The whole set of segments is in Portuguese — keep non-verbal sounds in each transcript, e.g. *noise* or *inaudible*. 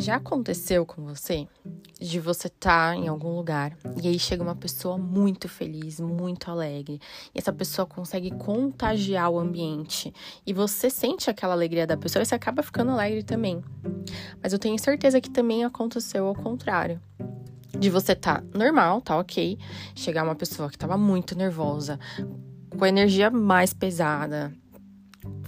Já aconteceu com você de você estar tá em algum lugar e aí chega uma pessoa muito feliz, muito alegre, e essa pessoa consegue contagiar o ambiente e você sente aquela alegria da pessoa e você acaba ficando alegre também. Mas eu tenho certeza que também aconteceu ao contrário. De você tá normal, tá ok, chegar uma pessoa que tava muito nervosa, com a energia mais pesada,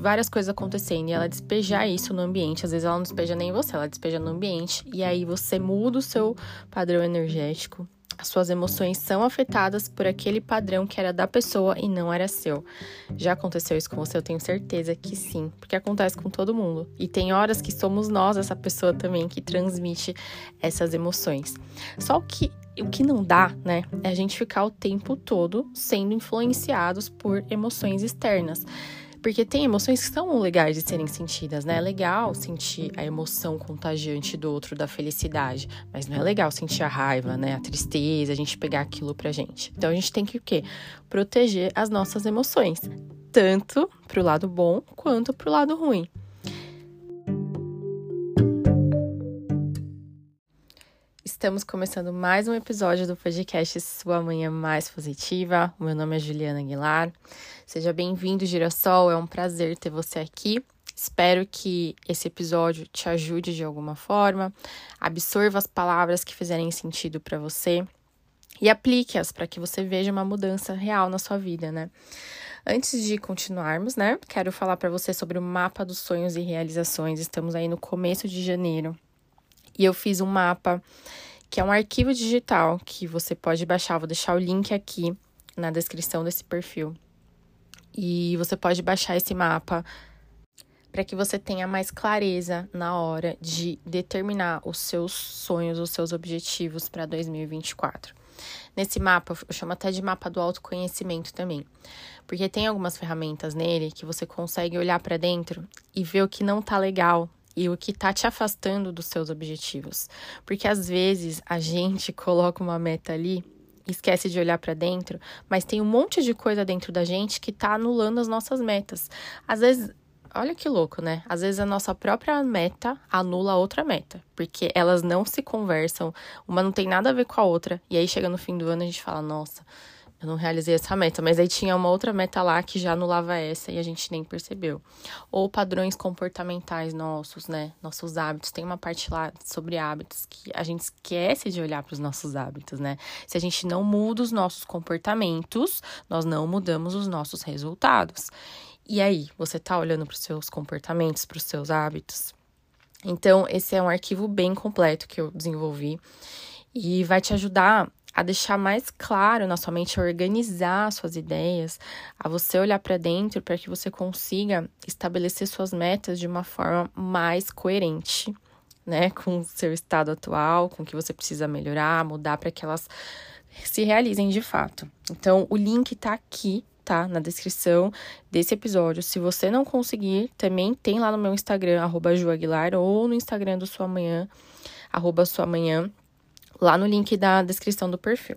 várias coisas acontecendo e ela despejar isso no ambiente. Às vezes ela não despeja nem você, ela despeja no ambiente. E aí você muda o seu padrão energético. As suas emoções são afetadas por aquele padrão que era da pessoa e não era seu. Já aconteceu isso com você? Eu tenho certeza que sim, porque acontece com todo mundo. E tem horas que somos nós, essa pessoa também, que transmite essas emoções. Só que o que não dá, né, é a gente ficar o tempo todo sendo influenciados por emoções externas. Porque tem emoções que são legais de serem sentidas, né? É legal sentir a emoção contagiante do outro, da felicidade. Mas não é legal sentir a raiva, né? A tristeza, a gente pegar aquilo pra gente. Então a gente tem que o quê? Proteger as nossas emoções. Tanto pro lado bom quanto pro lado ruim. Estamos começando mais um episódio do podcast Sua Manhã Mais Positiva. O meu nome é Juliana Aguilar. Seja bem-vindo, Girassol. É um prazer ter você aqui. Espero que esse episódio te ajude de alguma forma, absorva as palavras que fizerem sentido para você e aplique-as para que você veja uma mudança real na sua vida, né? Antes de continuarmos, né, quero falar para você sobre o mapa dos sonhos e realizações. Estamos aí no começo de janeiro e eu fiz um mapa que é um arquivo digital que você pode baixar. Vou deixar o link aqui na descrição desse perfil. E você pode baixar esse mapa para que você tenha mais clareza na hora de determinar os seus sonhos, os seus objetivos para 2024. Nesse mapa, eu chamo até de mapa do autoconhecimento também, porque tem algumas ferramentas nele que você consegue olhar para dentro e ver o que não tá legal e o que está te afastando dos seus objetivos. Porque às vezes a gente *laughs* coloca uma meta ali esquece de olhar para dentro, mas tem um monte de coisa dentro da gente que está anulando as nossas metas. Às vezes, olha que louco, né? Às vezes a nossa própria meta anula a outra meta, porque elas não se conversam, uma não tem nada a ver com a outra, e aí chega no fim do ano a gente fala: "Nossa, eu não realizei essa meta, mas aí tinha uma outra meta lá que já anulava essa e a gente nem percebeu. Ou padrões comportamentais nossos, né? Nossos hábitos. Tem uma parte lá sobre hábitos que a gente esquece de olhar para os nossos hábitos, né? Se a gente não muda os nossos comportamentos, nós não mudamos os nossos resultados. E aí, você tá olhando para os seus comportamentos, para os seus hábitos? Então, esse é um arquivo bem completo que eu desenvolvi e vai te ajudar a deixar mais claro na sua mente, a organizar suas ideias, a você olhar para dentro para que você consiga estabelecer suas metas de uma forma mais coerente, né, com o seu estado atual, com o que você precisa melhorar, mudar para que elas se realizem de fato. Então, o link tá aqui, tá? Na descrição desse episódio. Se você não conseguir, também tem lá no meu Instagram, arroba ou no Instagram do Sua Manhã, arroba Sua Manhã lá no link da descrição do perfil.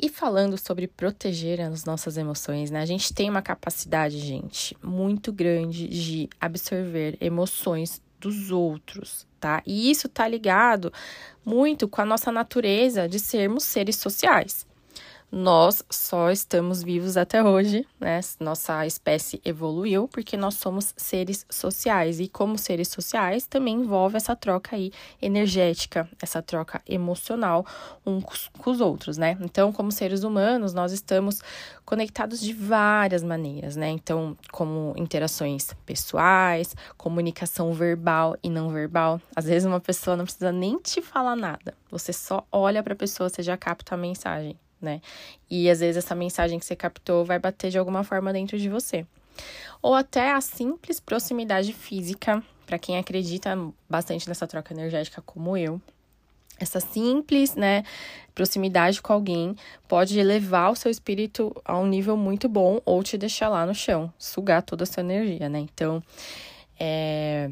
E falando sobre proteger as nossas emoções, né? A gente tem uma capacidade, gente, muito grande de absorver emoções dos outros, tá? E isso tá ligado muito com a nossa natureza de sermos seres sociais nós só estamos vivos até hoje, né? Nossa espécie evoluiu porque nós somos seres sociais e como seres sociais também envolve essa troca aí energética, essa troca emocional uns com os outros, né? Então, como seres humanos, nós estamos conectados de várias maneiras, né? Então, como interações pessoais, comunicação verbal e não verbal. Às vezes uma pessoa não precisa nem te falar nada. Você só olha para a pessoa, você já capta a mensagem né? E às vezes essa mensagem que você captou vai bater de alguma forma dentro de você. Ou até a simples proximidade física, para quem acredita bastante nessa troca energética como eu. Essa simples, né, proximidade com alguém pode elevar o seu espírito a um nível muito bom ou te deixar lá no chão, sugar toda a sua energia, né? Então, é,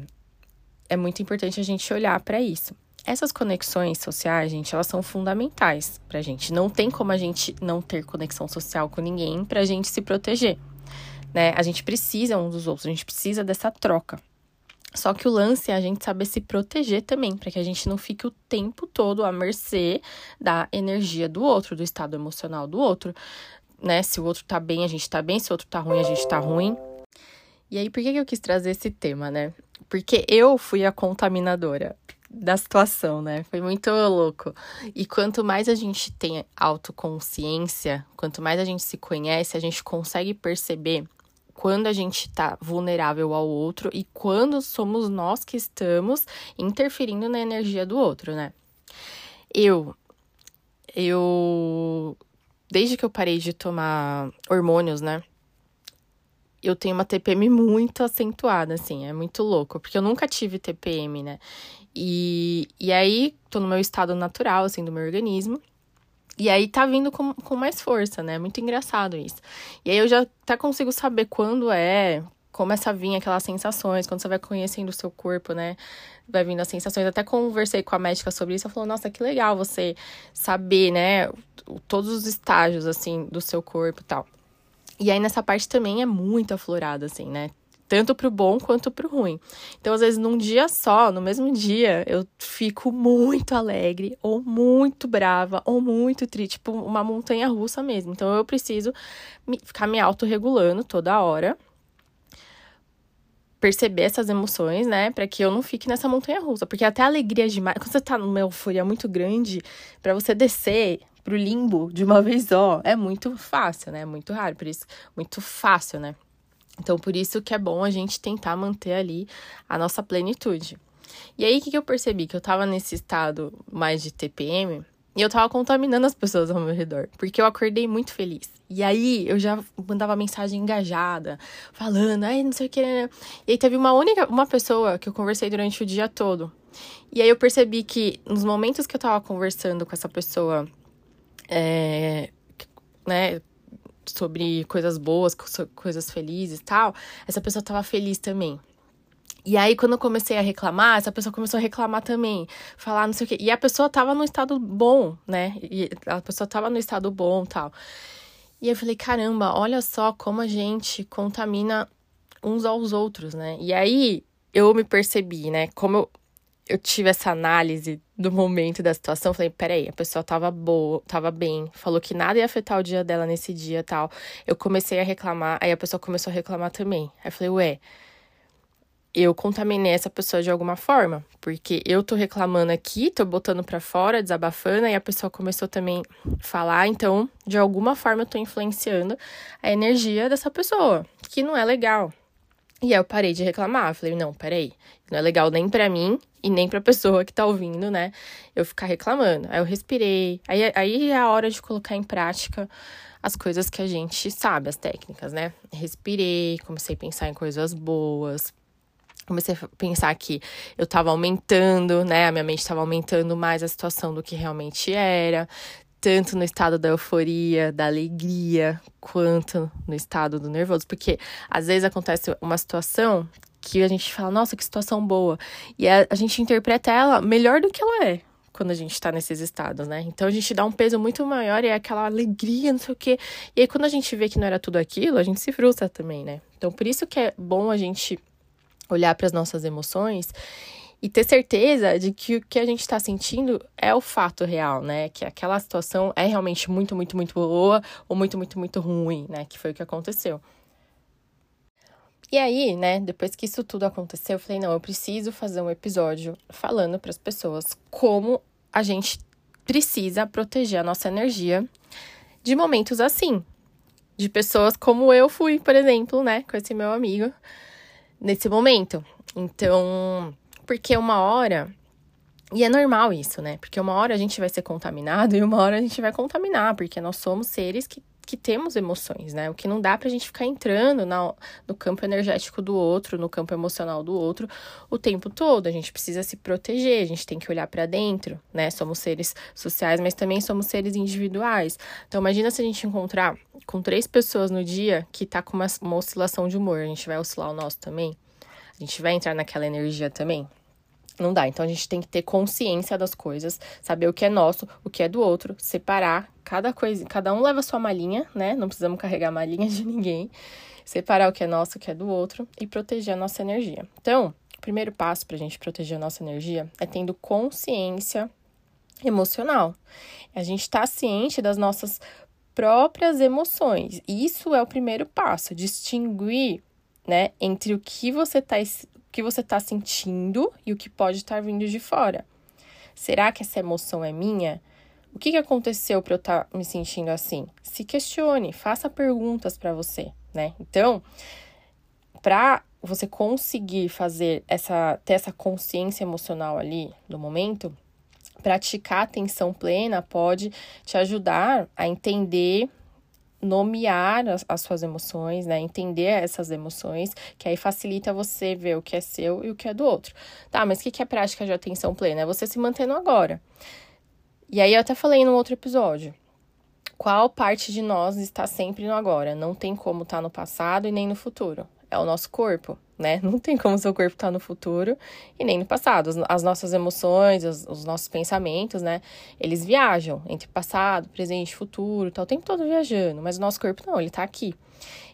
é muito importante a gente olhar para isso. Essas conexões sociais, gente, elas são fundamentais pra gente. Não tem como a gente não ter conexão social com ninguém pra gente se proteger, né? A gente precisa um dos outros, a gente precisa dessa troca. Só que o lance é a gente saber se proteger também, para que a gente não fique o tempo todo à mercê da energia do outro, do estado emocional do outro, né? Se o outro tá bem, a gente tá bem, se o outro tá ruim, a gente tá ruim. E aí, por que eu quis trazer esse tema, né? Porque eu fui a contaminadora da situação, né? Foi muito louco. E quanto mais a gente tem autoconsciência, quanto mais a gente se conhece, a gente consegue perceber quando a gente tá vulnerável ao outro e quando somos nós que estamos interferindo na energia do outro, né? Eu eu desde que eu parei de tomar hormônios, né? Eu tenho uma TPM muito acentuada, assim, é muito louco, porque eu nunca tive TPM, né? E, e aí, tô no meu estado natural, assim, do meu organismo. E aí tá vindo com, com mais força, né? Muito engraçado isso. E aí eu já até consigo saber quando é, começa a vir aquelas sensações, quando você vai conhecendo o seu corpo, né? Vai vindo as sensações. Até conversei com a médica sobre isso, ela falou: "Nossa, que legal você saber, né, todos os estágios assim do seu corpo e tal". E aí nessa parte também é muito aflorada assim, né? Tanto pro bom quanto pro ruim. Então, às vezes, num dia só, no mesmo dia, eu fico muito alegre, ou muito brava, ou muito triste, tipo uma montanha russa mesmo. Então, eu preciso me, ficar me autorregulando toda hora. Perceber essas emoções, né? Para que eu não fique nessa montanha russa. Porque até a alegria demais. Quando você tá numa euforia muito grande, para você descer pro limbo de uma *laughs* vez só, é muito fácil, né? Muito raro. Por isso, muito fácil, né? Então, por isso que é bom a gente tentar manter ali a nossa plenitude. E aí, o que, eu percebi? Que eu tava nesse estado mais de TPM e eu tava contaminando as pessoas ao meu redor, porque eu acordei muito feliz. E aí, eu já mandava mensagem engajada, falando, ai, não sei o que. Né? E aí, teve uma única, uma pessoa que eu conversei durante o dia todo. E aí, eu percebi que nos momentos que eu tava conversando com essa pessoa, é, né, sobre coisas boas, coisas felizes e tal, essa pessoa tava feliz também. E aí, quando eu comecei a reclamar, essa pessoa começou a reclamar também, falar não sei o quê. E a pessoa tava no estado bom, né? E a pessoa tava no estado bom tal. E eu falei, caramba, olha só como a gente contamina uns aos outros, né? E aí eu me percebi, né? Como eu, eu tive essa análise do momento da situação, falei, peraí, a pessoa tava boa, tava bem, falou que nada ia afetar o dia dela nesse dia tal. Eu comecei a reclamar, aí a pessoa começou a reclamar também. Aí eu falei, ué, eu contaminei essa pessoa de alguma forma, porque eu tô reclamando aqui, tô botando para fora, desabafando, aí a pessoa começou também a falar, então, de alguma forma eu tô influenciando a energia dessa pessoa, que não é legal. E aí eu parei de reclamar. Falei, não, peraí. Não é legal nem para mim e nem pra pessoa que tá ouvindo, né? Eu ficar reclamando. Aí eu respirei. Aí, aí é a hora de colocar em prática as coisas que a gente sabe, as técnicas, né? Respirei, comecei a pensar em coisas boas. Comecei a pensar que eu tava aumentando, né? A minha mente estava aumentando mais a situação do que realmente era tanto no estado da euforia, da alegria, quanto no estado do nervoso. Porque às vezes acontece uma situação que a gente fala, nossa, que situação boa. E a, a gente interpreta ela melhor do que ela é quando a gente tá nesses estados, né? Então a gente dá um peso muito maior e é aquela alegria, não sei o quê. E aí quando a gente vê que não era tudo aquilo, a gente se frustra também, né? Então por isso que é bom a gente olhar para as nossas emoções e ter certeza de que o que a gente está sentindo é o fato real, né? Que aquela situação é realmente muito, muito, muito boa ou muito, muito, muito ruim, né? Que foi o que aconteceu. E aí, né, depois que isso tudo aconteceu, eu falei: não, eu preciso fazer um episódio falando para as pessoas como a gente precisa proteger a nossa energia de momentos assim. De pessoas como eu fui, por exemplo, né, com esse meu amigo, nesse momento. Então, porque uma hora. E é normal isso, né? Porque uma hora a gente vai ser contaminado *laughs* e uma hora a gente vai contaminar, porque nós somos seres que, que temos emoções, né? O que não dá pra gente ficar entrando na, no campo energético do outro, no campo emocional do outro o tempo todo. A gente precisa se proteger, a gente tem que olhar para dentro, né? Somos seres sociais, mas também somos seres individuais. Então, imagina se a gente encontrar com três pessoas no dia que tá com uma, uma oscilação de humor, a gente vai oscilar o nosso também? A gente vai entrar naquela energia também? Não dá. Então a gente tem que ter consciência das coisas, saber o que é nosso, o que é do outro, separar cada coisa. Cada um leva a sua malinha, né? Não precisamos carregar a malinha de ninguém. Separar o que é nosso, o que é do outro e proteger a nossa energia. Então, primeiro passo para a gente proteger a nossa energia é tendo consciência emocional. A gente está ciente das nossas próprias emoções. Isso é o primeiro passo, distinguir, né, entre o que você está que você está sentindo e o que pode estar vindo de fora. Será que essa emoção é minha? O que, que aconteceu para eu estar tá me sentindo assim? Se questione, faça perguntas para você, né? Então, para você conseguir fazer essa ter essa consciência emocional ali no momento, praticar atenção plena pode te ajudar a entender nomear as, as, suas emoções, né? Entender essas emoções, que aí facilita você ver o que é seu e o que é do outro. Tá, mas o que, que é prática de atenção plena? É você se manter no agora. E aí eu até falei no outro episódio. Qual parte de nós está sempre no agora? Não tem como estar tá no passado e nem no futuro. É o nosso corpo né? Não tem como seu corpo estar tá no futuro e nem no passado. As, nossas emoções, os, os, nossos pensamentos, né? Eles viajam entre passado, presente, futuro, tá o tempo todo viajando, mas o nosso corpo não, ele tá aqui.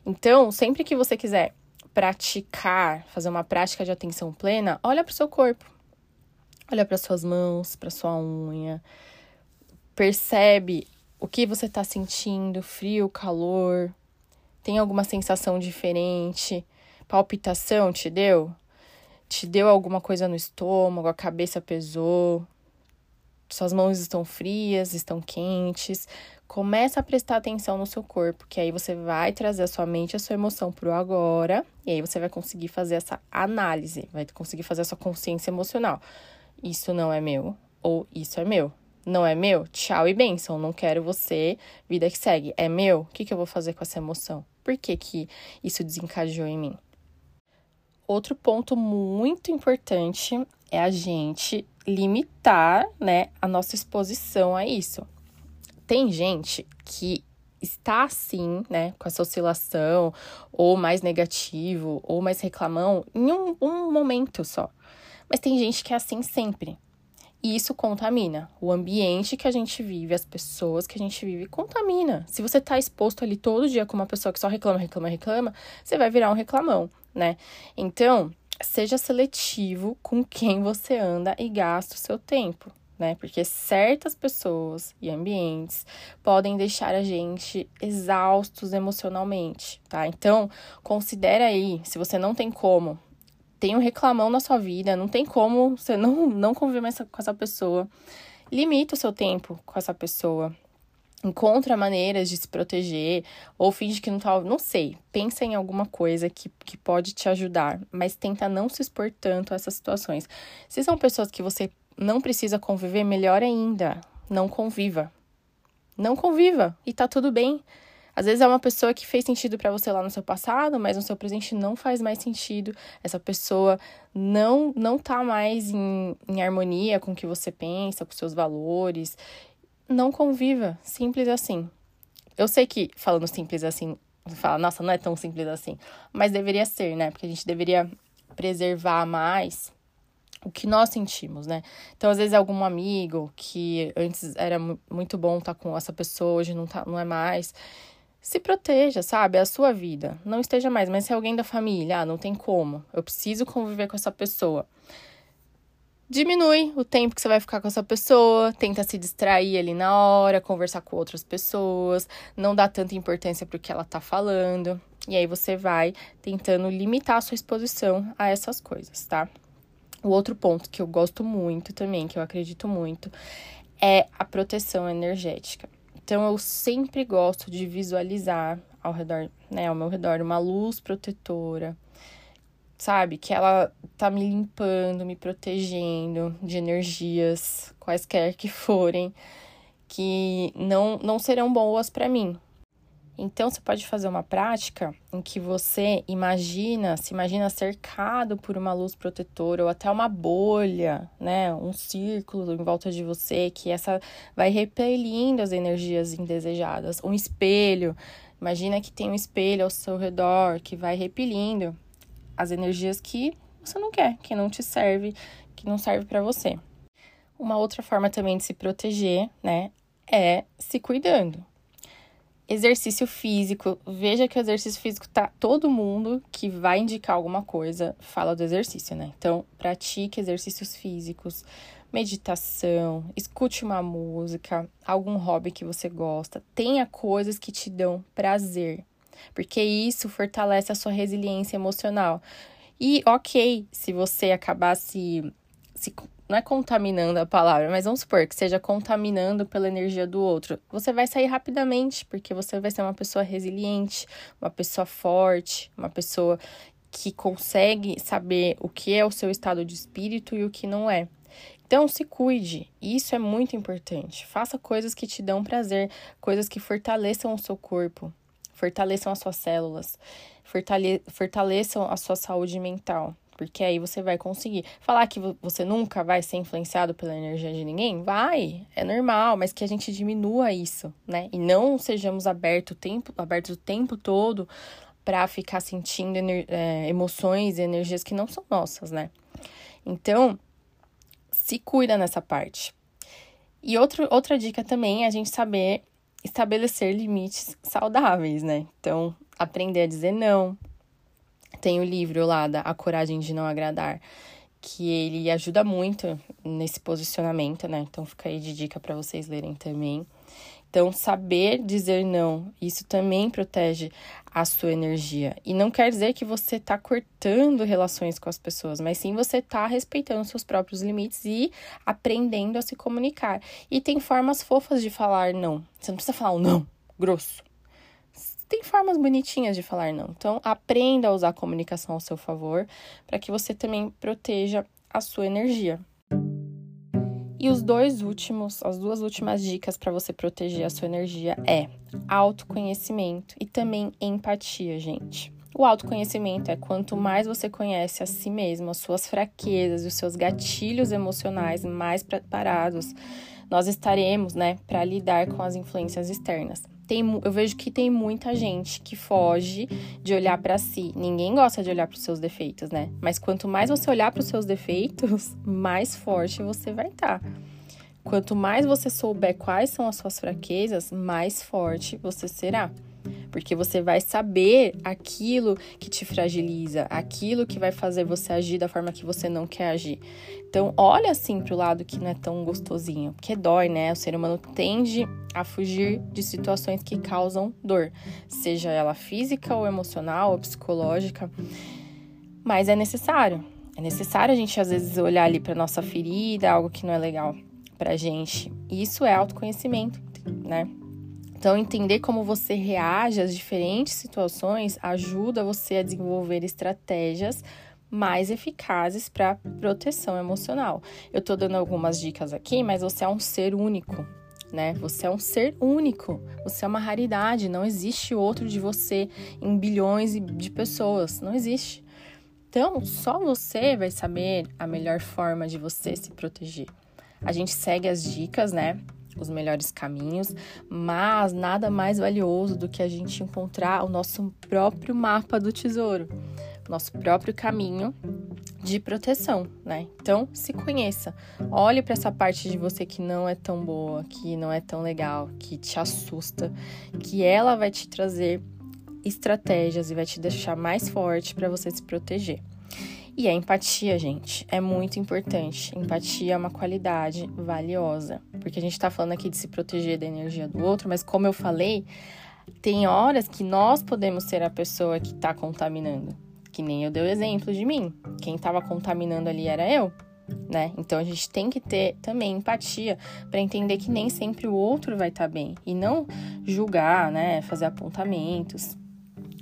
Então, sempre que você quiser praticar, fazer uma prática de atenção plena, olha para o seu corpo. Olha para suas mãos, para sua unha. Percebe o que você está sentindo, frio, calor. Tem alguma sensação diferente? Palpitação te deu? Te deu alguma coisa no estômago, a cabeça pesou, suas mãos estão frias, estão quentes. Começa a prestar atenção no seu corpo, que aí você vai trazer a sua mente, a sua emoção para o agora, e aí você vai conseguir fazer essa análise, vai conseguir fazer a sua consciência emocional. Isso não é meu, ou isso é meu. Não é meu? Tchau e bênção. Não quero você. Vida que segue. É meu? O que, que eu vou fazer com essa emoção? Por que, que isso desencadeou em mim? Outro ponto muito importante é a gente limitar, né, a nossa exposição a isso. Tem gente que está assim, né, com essa oscilação, ou mais negativo, ou mais reclamão, em um, um momento só. Mas tem gente que é assim sempre. E isso contamina. O ambiente que a gente vive, as pessoas que a gente vive, contamina. Se você está exposto ali todo dia com uma pessoa que só reclama, reclama, reclama, você vai virar um reclamão né? Então, seja seletivo com quem você anda e gasta o seu tempo, né? Porque certas pessoas e ambientes podem deixar a gente exaustos emocionalmente, tá? Então, considere aí, se você não tem como, tem um reclamão na sua vida, não tem como você não, *laughs* não conviver mais com essa pessoa, limita o seu tempo com essa pessoa, encontra maneiras de se proteger ou finge que não tá, não sei, pensa em alguma coisa que, que pode te ajudar, mas tenta não se expor tanto a essas situações. Se são pessoas que você não precisa conviver, melhor ainda, não conviva. Não conviva e tá tudo bem. Às vezes é uma pessoa que fez sentido para você lá no seu passado, mas no seu presente não faz mais sentido. Essa pessoa não não tá mais em, em harmonia com o que você pensa, com seus valores não conviva. Simples assim. Eu sei que falando simples assim, fala, nossa, não é tão simples assim. Mas deveria ser, né? Porque a gente deveria preservar mais o que nós sentimos, né? Então, às vezes, algum amigo que antes era muito bom estar tá com essa pessoa, hoje não, tá, não é mais. Se proteja, sabe? A sua vida. Não esteja mais. Mas se é alguém da família, ah, não tem como. Eu preciso conviver com essa pessoa diminui o tempo que você vai ficar com essa pessoa, tenta se distrair ali na hora, conversar com outras pessoas, não dá tanta importância para o que ela tá falando. E aí você vai tentando limitar a sua exposição a essas coisas, tá? O outro ponto que eu gosto muito também, que eu acredito muito, é a proteção energética. Então eu sempre gosto de visualizar ao redor, né, ao meu redor uma luz protetora, sabe? Que ela tá me limpando, me protegendo de energias, quaisquer que forem, que não, não serão boas para mim. Então, você pode fazer uma prática em que você imagina, se imagina cercado por uma luz protetora ou até uma bolha, né? Um círculo em volta de você, que essa vai repelindo as energias indesejadas. Um espelho, imagina que tem um espelho ao seu redor que vai repelindo as energias que você não quer, que não te serve, que não serve para você. Uma outra forma também de se proteger, né, é se cuidando. Exercício físico. Veja que o exercício físico tá todo mundo que vai indicar alguma coisa fala do exercício, né? Então, pratique exercícios físicos, meditação, escute uma música, algum hobby que você gosta, tenha coisas que te dão prazer, porque isso fortalece a sua resiliência emocional. E ok, se você acabar se, se não é contaminando a palavra, mas vamos supor que seja contaminando pela energia do outro. Você vai sair rapidamente, porque você vai ser uma pessoa resiliente, uma pessoa forte, uma pessoa que consegue saber o que é o seu estado de espírito e o que não é. Então, se cuide, isso é muito importante. Faça coisas que te dão prazer, coisas que fortaleçam o seu corpo, fortaleçam as suas células, fortale fortaleçam a sua saúde mental. Porque aí você vai conseguir. Falar que você nunca vai ser influenciado pela energia de ninguém? Vai, é normal, mas que a gente diminua isso, né? E não sejamos abertos o tempo, abertos o tempo todo para ficar sentindo é, emoções e energias que não são nossas, né? Então, se cuida nessa parte. E outro, outra dica também é a gente saber estabelecer limites saudáveis, né? Então, aprender a dizer não, tem o livro lá da A Coragem de Não Agradar, que ele ajuda muito nesse posicionamento, né? Então fica aí de dica para vocês lerem também. Então, saber dizer não, isso também protege a sua energia. E não quer dizer que você está cortando relações com as pessoas, mas sim você está respeitando seus próprios limites e aprendendo a se comunicar. E tem formas fofas de falar não. Você não precisa falar um não grosso tem formas bonitinhas de falar não. Então, aprenda a usar a comunicação ao seu favor para que você também proteja a sua energia. E os dois últimos, as duas últimas dicas para você proteger a sua energia é autoconhecimento e também empatia, gente. O autoconhecimento é quanto mais você conhece a si mesmo, as suas fraquezas e os seus gatilhos emocionais mais preparados nós estaremos, né, para lidar com as influências externas tem, eu vejo que tem muita gente que foge de olhar para si. Ninguém gosta de olhar para os seus defeitos, né? Mas quanto mais você olhar para os seus defeitos, *laughs* mais forte você vai estar. Tá. Quanto mais você souber quais são as suas fraquezas, mais forte você será porque você vai saber aquilo que te fragiliza, aquilo que vai fazer você agir da forma que você não quer agir. Então, olha assim pro lado que não é tão gostosinho, porque dói, né? O ser humano tende a fugir de situações que causam dor, seja ela física ou emocional ou psicológica. Mas é necessário. É necessário a gente às vezes olhar ali para nossa ferida, algo que não é legal pra gente. Isso é autoconhecimento, né? Então, entender como você reage às diferentes situações ajuda você a desenvolver estratégias mais eficazes para proteção emocional. Eu estou dando algumas dicas aqui, mas você é um ser único, né? Você é um ser único, você é uma raridade, não existe outro de você em bilhões de pessoas, não existe. Então, só você vai saber a melhor forma de você se proteger. A gente segue as dicas, né? Os melhores caminhos, mas nada mais valioso do que a gente encontrar o nosso próprio mapa do tesouro, nosso próprio caminho de proteção, né? Então, se conheça. Olhe para essa parte de você que não é tão boa, que não é tão legal, que te assusta, que ela vai te trazer estratégias e vai te deixar mais forte para você se proteger. E a empatia, gente, é muito importante. Empatia é uma qualidade valiosa, porque a gente está falando aqui de se proteger da energia do outro, mas como eu falei, tem horas que nós podemos ser a pessoa que está contaminando. Que nem eu dei o exemplo de mim. Quem estava contaminando ali era eu. Né? Então a gente tem que ter também empatia para entender que nem sempre o outro vai estar tá bem e não julgar, né, fazer apontamentos.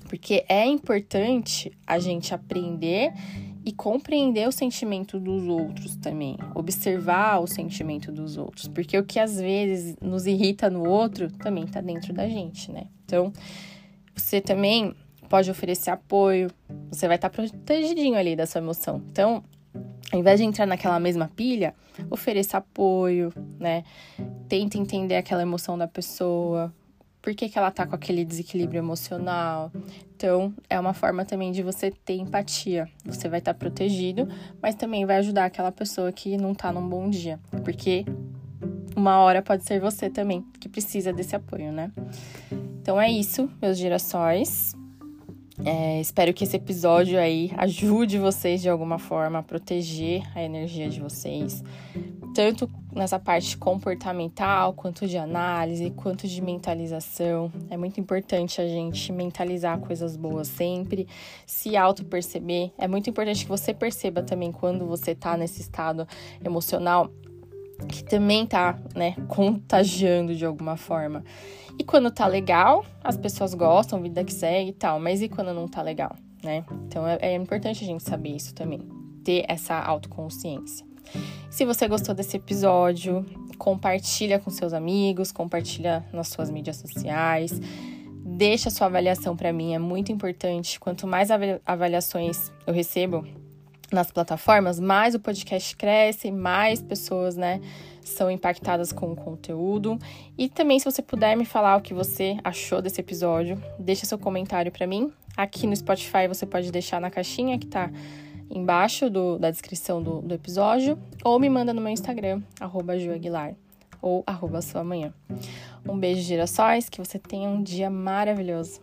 Porque é importante a gente aprender e compreender o sentimento dos outros também, observar o sentimento dos outros, porque o que às vezes nos irrita no outro também está dentro da gente, né? Então, você também pode oferecer apoio, você vai estar tá protegidinho ali da sua emoção. Então, ao invés de entrar naquela mesma pilha, ofereça apoio, né? Tenta entender aquela emoção da pessoa, por que, que ela tá com aquele desequilíbrio emocional. Então, é uma forma também de você ter empatia. Você vai estar tá protegido, mas também vai ajudar aquela pessoa que não tá num bom dia. Porque uma hora pode ser você também que precisa desse apoio, né? Então é isso, meus girassóis. É, espero que esse episódio aí ajude vocês de alguma forma a proteger a energia de vocês, tanto nessa parte comportamental, quanto de análise, quanto de mentalização. É muito importante a gente mentalizar coisas boas sempre, se auto-perceber. É muito importante que você perceba também quando você tá nesse estado emocional que também tá, né, contagiando de alguma forma. E quando tá legal, as pessoas gostam, vida que segue e tal, mas e quando não tá legal, né? Então é, é importante a gente saber isso também, ter essa autoconsciência. Se você gostou desse episódio, compartilha com seus amigos, compartilha nas suas mídias sociais. Deixa sua avaliação para mim, é muito importante. Quanto mais avaliações eu recebo, nas plataformas, mais o podcast cresce, mais pessoas, né, são impactadas com o conteúdo. E também, se você puder me falar o que você achou desse episódio, deixa seu comentário para mim. Aqui no Spotify você pode deixar na caixinha que tá embaixo do, da descrição do, do episódio, ou me manda no meu Instagram, arroba ou arroba sua manhã. Um beijo, girassóis, que você tenha um dia maravilhoso.